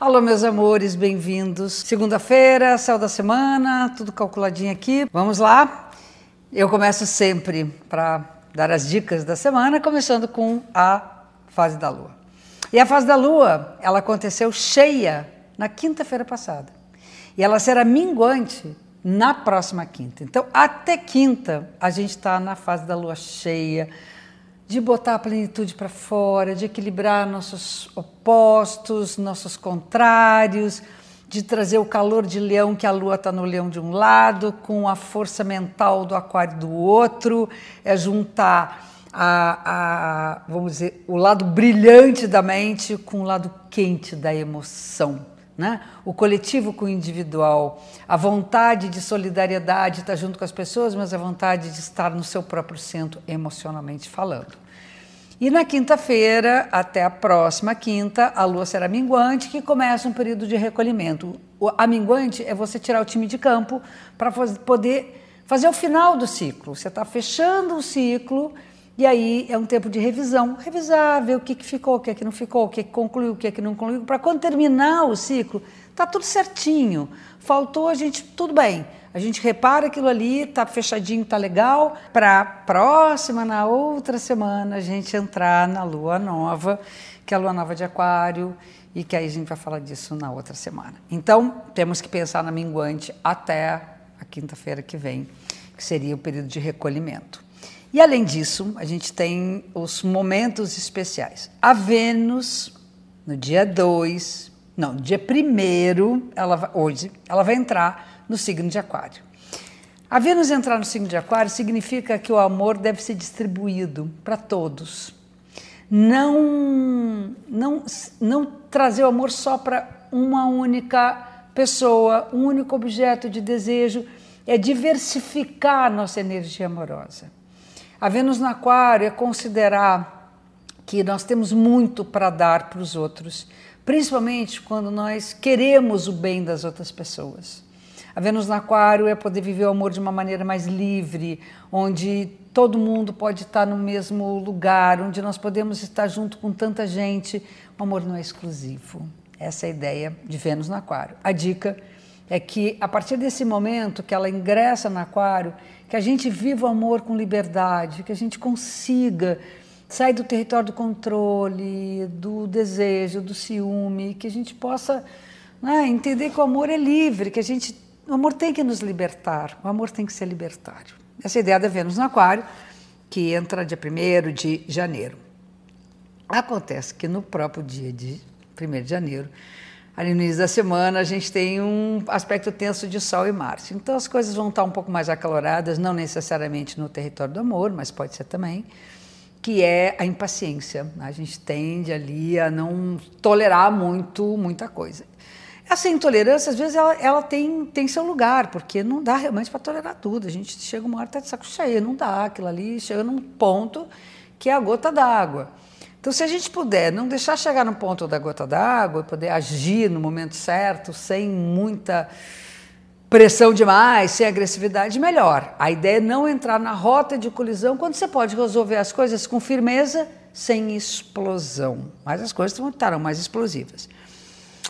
Alô, meus amores, bem-vindos. Segunda-feira, céu da semana, tudo calculadinho aqui. Vamos lá. Eu começo sempre para dar as dicas da semana, começando com a fase da lua. E a fase da lua, ela aconteceu cheia na quinta-feira passada. E ela será minguante na próxima quinta. Então, até quinta, a gente está na fase da lua cheia de botar a plenitude para fora, de equilibrar nossos opostos, nossos contrários, de trazer o calor de leão, que a lua está no leão de um lado, com a força mental do aquário do outro, é juntar a, a, vamos dizer, o lado brilhante da mente com o lado quente da emoção. Né? O coletivo com o individual, a vontade de solidariedade estar junto com as pessoas, mas a vontade de estar no seu próprio centro emocionalmente falando. E na quinta-feira, até a próxima quinta, a lua será minguante, que começa um período de recolhimento. A minguante é você tirar o time de campo para poder fazer o final do ciclo. Você está fechando o ciclo e aí é um tempo de revisão, revisar, ver o que, que ficou, o que, é que não ficou, o que, que concluiu, o que, é que não concluiu, para quando terminar o ciclo, tá tudo certinho. Faltou a gente, tudo bem. A gente repara aquilo ali, tá fechadinho, tá legal, para próxima, na outra semana, a gente entrar na lua nova, que é a lua nova de Aquário, e que aí a gente vai falar disso na outra semana. Então, temos que pensar na minguante até a quinta-feira que vem, que seria o período de recolhimento. E além disso, a gente tem os momentos especiais. A Vênus, no dia 2, não, dia 1 ela hoje, ela vai entrar no signo de Aquário. A Vênus entrar no signo de Aquário significa que o amor deve ser distribuído para todos. Não, não, não trazer o amor só para uma única pessoa, um único objeto de desejo, é diversificar a nossa energia amorosa. A Vênus no Aquário é considerar que nós temos muito para dar para os outros, principalmente quando nós queremos o bem das outras pessoas. A Vênus no Aquário é poder viver o amor de uma maneira mais livre, onde todo mundo pode estar no mesmo lugar, onde nós podemos estar junto com tanta gente. O amor não é exclusivo. Essa é a ideia de Vênus no Aquário. A dica é que a partir desse momento que ela ingressa no Aquário, que a gente viva o amor com liberdade, que a gente consiga sair do território do controle, do desejo, do ciúme, que a gente possa né, entender que o amor é livre, que a gente, o amor tem que nos libertar, o amor tem que ser libertário. Essa é ideia da Vênus no Aquário, que entra dia 1 de janeiro. Acontece que no próprio dia de 1 de janeiro, ali no início da semana, a gente tem um aspecto tenso de Sol e Marte. Então as coisas vão estar um pouco mais acaloradas, não necessariamente no território do amor, mas pode ser também, que é a impaciência. A gente tende ali a não tolerar muito, muita coisa. Essa intolerância, às vezes, ela, ela tem, tem seu lugar, porque não dá realmente para tolerar tudo. A gente chega uma hora, está de saco cheio, não dá. Aquilo ali chega num ponto que é a gota d'água. Então, se a gente puder não deixar chegar no ponto da gota d'água, poder agir no momento certo, sem muita pressão demais, sem agressividade, melhor. A ideia é não entrar na rota de colisão quando você pode resolver as coisas com firmeza, sem explosão. Mas as coisas estarão mais explosivas.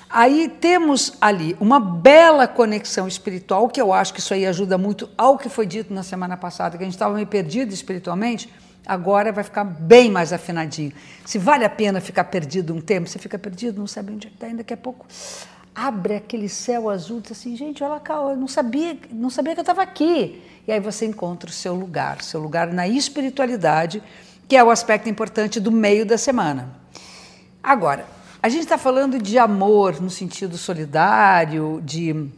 Aí temos ali uma bela conexão espiritual, que eu acho que isso aí ajuda muito ao que foi dito na semana passada, que a gente estava meio perdido espiritualmente agora vai ficar bem mais afinadinho. Se vale a pena ficar perdido um tempo, você fica perdido, não sabe onde é está, ainda daqui a pouco abre aquele céu azul, diz assim, gente, olha cá, eu não sabia, não sabia que eu estava aqui. E aí você encontra o seu lugar, seu lugar na espiritualidade, que é o aspecto importante do meio da semana. Agora, a gente está falando de amor no sentido solidário, de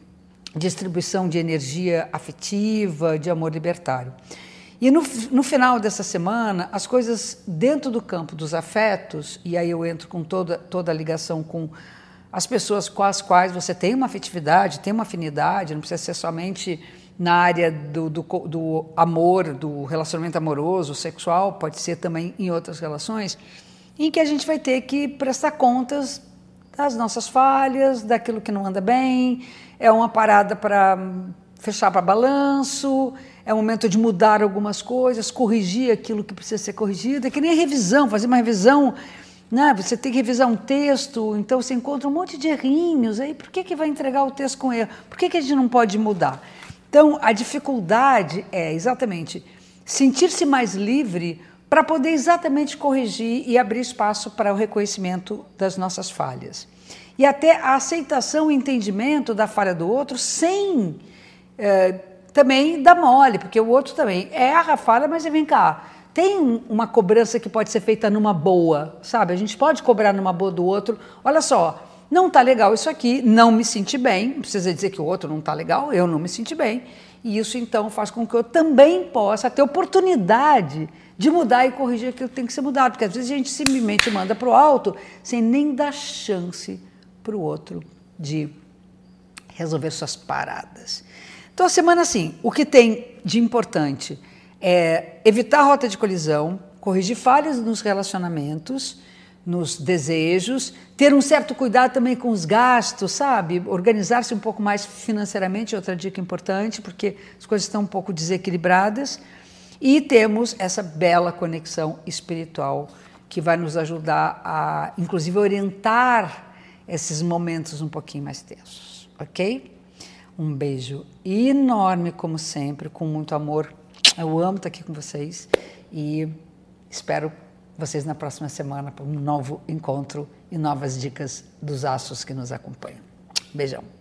distribuição de energia afetiva, de amor libertário. E no, no final dessa semana, as coisas dentro do campo dos afetos, e aí eu entro com toda, toda a ligação com as pessoas com as quais você tem uma afetividade, tem uma afinidade, não precisa ser somente na área do, do, do, amor, do relacionamento amoroso, sexual, pode ser também em outras relações, em que a gente vai ter que prestar contas das nossas falhas, daquilo que não anda bem, é uma parada para fechar para balanço, é o momento de mudar algumas coisas, corrigir aquilo que precisa ser corrigido. É que nem a revisão, fazer uma revisão Né? Você tem que revisar um texto, então você encontra um monte de errinhos. Aí por que, que vai entregar o texto com erro? Por que, que a gente não pode mudar? Então a dificuldade é exatamente sentir-se mais livre para poder exatamente corrigir e abrir espaço para o reconhecimento das nossas falhas. E até a aceitação e entendimento da falha do outro sem é, também dar mole, porque o outro também erra, falha, mas vem cá, tem uma cobrança que pode ser feita numa boa, sabe? A gente pode cobrar numa boa do outro. Olha só, não está legal isso aqui, não me senti bem. Não precisa dizer que o outro não está legal, eu não me senti bem. E isso então faz com que eu também possa ter oportunidade de mudar e corrigir aquilo que tem que ser mudado. Porque às vezes a gente simplesmente manda para o alto sem nem dar chance para o outro de resolver suas paradas. Então a semana assim, o que tem de importante? é evitar rota de colisão, corrigir falhas nos relacionamentos, nos desejos, ter um certo cuidado também com os gastos, sabe? Organizar-se um pouco mais financeiramente, outra dica importante, porque as coisas estão um pouco desequilibradas. E temos essa bela conexão espiritual que vai nos ajudar a, inclusive, orientar esses momentos um pouquinho mais tensos, ok? Um beijo enorme, como sempre, com muito amor eu amo estar aqui com vocês e espero vocês na próxima semana para um novo encontro e novas dicas dos astros que nos acompanham. Beijão.